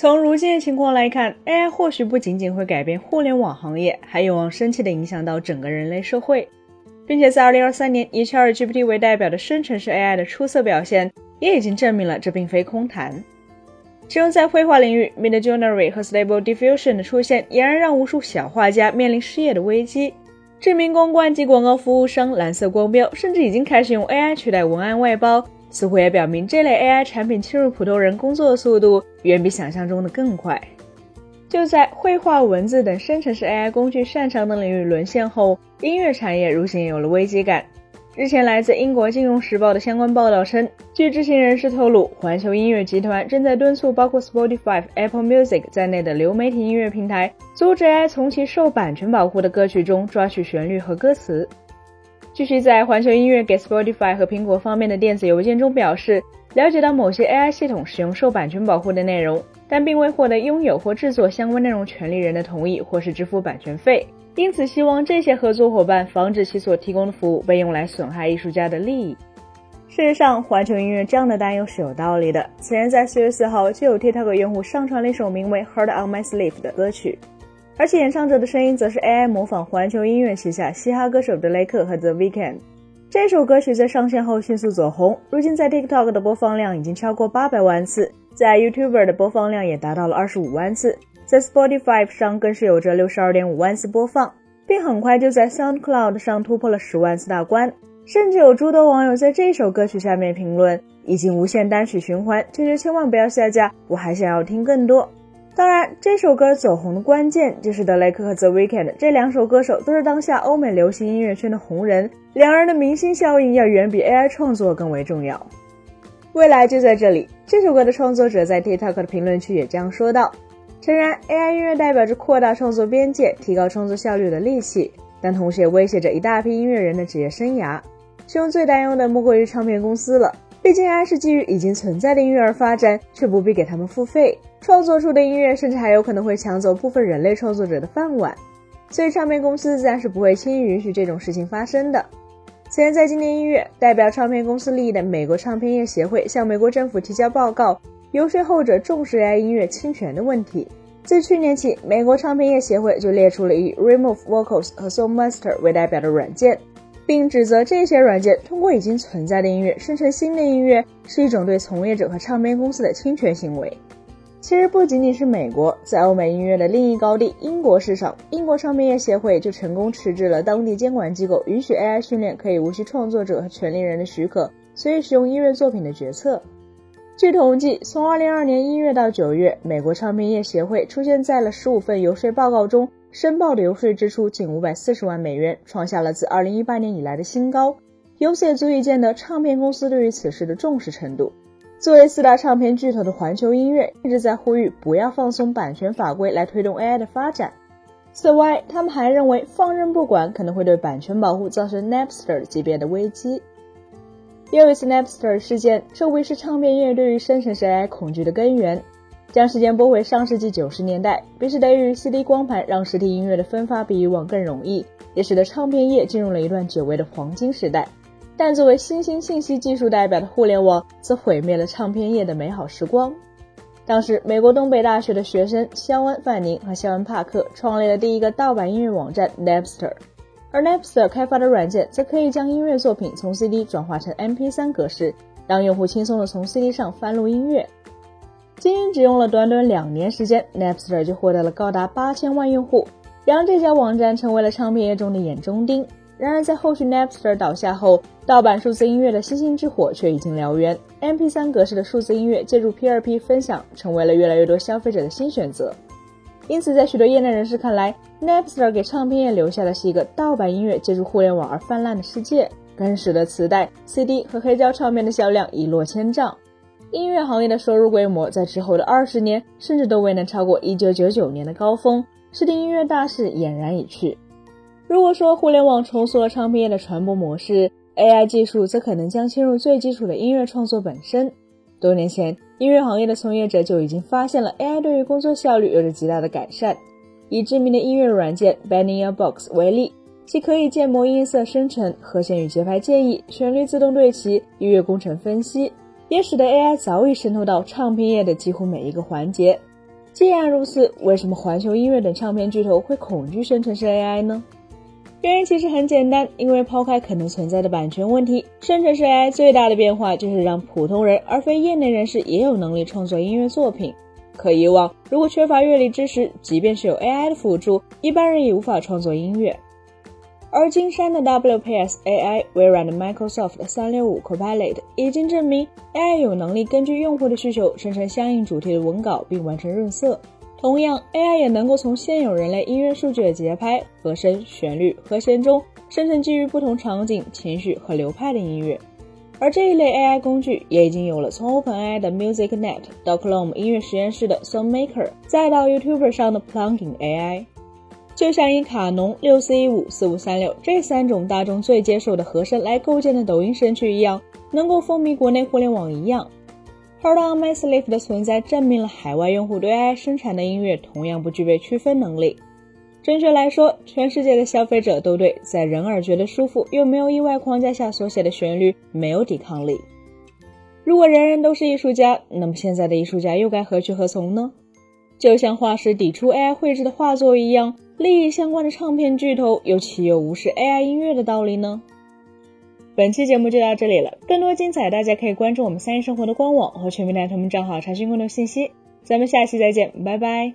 从如今的情况来看，AI 或许不仅仅会改变互联网行业，还有望深切地影响到整个人类社会，并且在2023年以 ChatGPT 为代表的生成式 AI 的出色表现，也已经证明了这并非空谈。其中在绘画领域，Midjourney 和 Stable Diffusion 的出现，俨然让无数小画家面临失业的危机。知名公关及广告服务商蓝色光标甚至已经开始用 AI 取代文案外包。似乎也表明，这类 AI 产品侵入普通人工作的速度远比想象中的更快。就在绘画、文字等生成式 AI 工具擅长的领域沦陷后，音乐产业如今也有了危机感。日前，来自英国《金融时报》的相关报道称，据知情人士透露，环球音乐集团正在敦促包括 Spotify、Apple Music 在内的流媒体音乐平台，阻止 AI 从其受版权保护的歌曲中抓取旋律和歌词。继续在环球音乐给 Spotify 和苹果方面的电子邮件中表示，了解到某些 AI 系统使用受版权保护的内容，但并未获得拥有或制作相关内容权利人的同意或是支付版权费，因此希望这些合作伙伴防止其所提供的服务被用来损害艺术家的利益。事实上，环球音乐这样的担忧是有道理的。此前在四月四号，就有 TikTok 用户上传了一首名为《Heard on My Sleeve》的歌曲。而且演唱者的声音则是 AI 模仿环球音乐旗下嘻哈歌手德雷克和 The Weeknd。这首歌曲在上线后迅速走红，如今在 TikTok 的播放量已经超过八百万次，在 YouTube 的播放量也达到了二十五万次，在 Spotify 上更是有着六十二点五万次播放，并很快就在 SoundCloud 上突破了十万次大关。甚至有诸多网友在这首歌曲下面评论：“已经无限单曲循环，求求千万不要下架，我还想要听更多。”当然，这首歌走红的关键就是德雷克和 The Weeknd 这两首歌手都是当下欧美流行音乐圈的红人，两人的明星效应要远比 AI 创作更为重要。未来就在这里。这首歌的创作者在 TikTok 的评论区也这样说道：“诚然，AI 音乐代表着扩大创作边界、提高创作效率的利器，但同时也威胁着一大批音乐人的职业生涯。其中最担忧的莫过于唱片公司了。”毕竟，AI 是基于已经存在的音乐而发展，却不必给他们付费创作出的音乐，甚至还有可能会抢走部分人类创作者的饭碗。所以，唱片公司自然是不会轻易允许这种事情发生的。此前，在今年一月，代表唱片公司利益的美国唱片业协会向美国政府提交报告，游说后者重视 AI 音乐侵权的问题。自去年起，美国唱片业协会就列出了以 Remove Vocals 和 Songmaster 为代表的软件。并指责这些软件通过已经存在的音乐生成新的音乐是一种对从业者和唱片公司的侵权行为。其实不仅仅是美国，在欧美音乐的另一高地英国市场，英国唱片业协会就成功迟滞了当地监管机构允许 AI 训练可以无需创作者和权利人的许可，随意使用音乐作品的决策。据统计，从2022年1月到9月，美国唱片业协会出现在了15份游说报告中。申报的游说支出近五百四十万美元，创下了自二零一八年以来的新高。由此也足以见得唱片公司对于此事的重视程度。作为四大唱片巨头的环球音乐，一直在呼吁不要放松版权法规来推动 AI 的发展。此外，他们还认为放任不管可能会对版权保护造成 Napster 级别的危机。又一次 Napster 事件，这无疑是唱片业对于生成式 AI 恐惧的根源。将时间拨回上世纪九十年代，彼时得益于 CD 光盘，让实体音乐的分发比以往更容易，也使得唱片业进入了一段久违的黄金时代。但作为新兴信息技术代表的互联网，则毁灭了唱片业的美好时光。当时，美国东北大学的学生肖恩·范宁和肖恩·帕克创立了第一个盗版音乐网站 Napster，而 Napster 开发的软件则可以将音乐作品从 CD 转化成 MP3 格式，让用户轻松地从 CD 上翻录音乐。仅仅只用了短短两年时间，Napster 就获得了高达八千万用户，让这家网站成为了唱片业中的眼中钉。然而，在后续 Napster 倒下后，盗版数字音乐的星星之火却已经燎原，MP3 格式的数字音乐借助 P2P 分享，成为了越来越多消费者的新选择。因此，在许多业内人士看来，Napster 给唱片业留下的是一个盗版音乐借助互联网而泛滥的世界，更使得磁带、CD 和黑胶唱片的销量一落千丈。音乐行业的收入规模在之后的二十年甚至都未能超过一九九九年的高峰，视听音乐大势俨然已去。如果说互联网重塑了唱片业的传播模式，AI 技术则可能将侵入最基础的音乐创作本身。多年前，音乐行业的从业者就已经发现了 AI 对于工作效率有着极大的改善。以知名的音乐软件 Bania Box 为例，其可以建模音色生成、和弦与节拍建议、旋律自动对齐、音乐工程分析。也使得 AI 早已渗透到唱片业的几乎每一个环节。既然如此，为什么环球音乐等唱片巨头会恐惧生成式 AI 呢？原因其实很简单，因为抛开可能存在的版权问题，生成式 AI 最大的变化就是让普通人而非业内人士也有能力创作音乐作品。可以往，如果缺乏乐理知识，即便是有 AI 的辅助，一般人也无法创作音乐。而金山的 WPS AI、微软的 Microsoft 365 Copilot 已经证明，AI 有能力根据用户的需求生成相应主题的文稿并完成润色。同样，AI 也能够从现有人类音乐数据的节拍、和声、旋律、和弦中生成基于不同场景、情绪和流派的音乐。而这一类 AI 工具也已经有了，从 OpenAI 的 MusicNet 到 Chrome 音乐实验室的 SongMaker，再到 YouTube 上的 Plugin AI，就像以卡农六四一五四五三六这三种大众最接受的和声来构建的抖音神曲一样，能够风靡国内互联网一样。Hard on My Sleeve 的存在证明了海外用户对 AI 生产的音乐同样不具备区分能力。准确来说，全世界的消费者都对在人耳觉得舒服又没有意外框架下所写的旋律没有抵抗力。如果人人都是艺术家，那么现在的艺术家又该何去何从呢？就像画师抵触 AI 绘制的画作一样，利益相关的唱片巨头又岂有无视 AI 音乐的道理呢？本期节目就到这里了，更多精彩大家可以关注我们三一生活的官网和全民大同们账号查询更多信息。咱们下期再见，拜拜。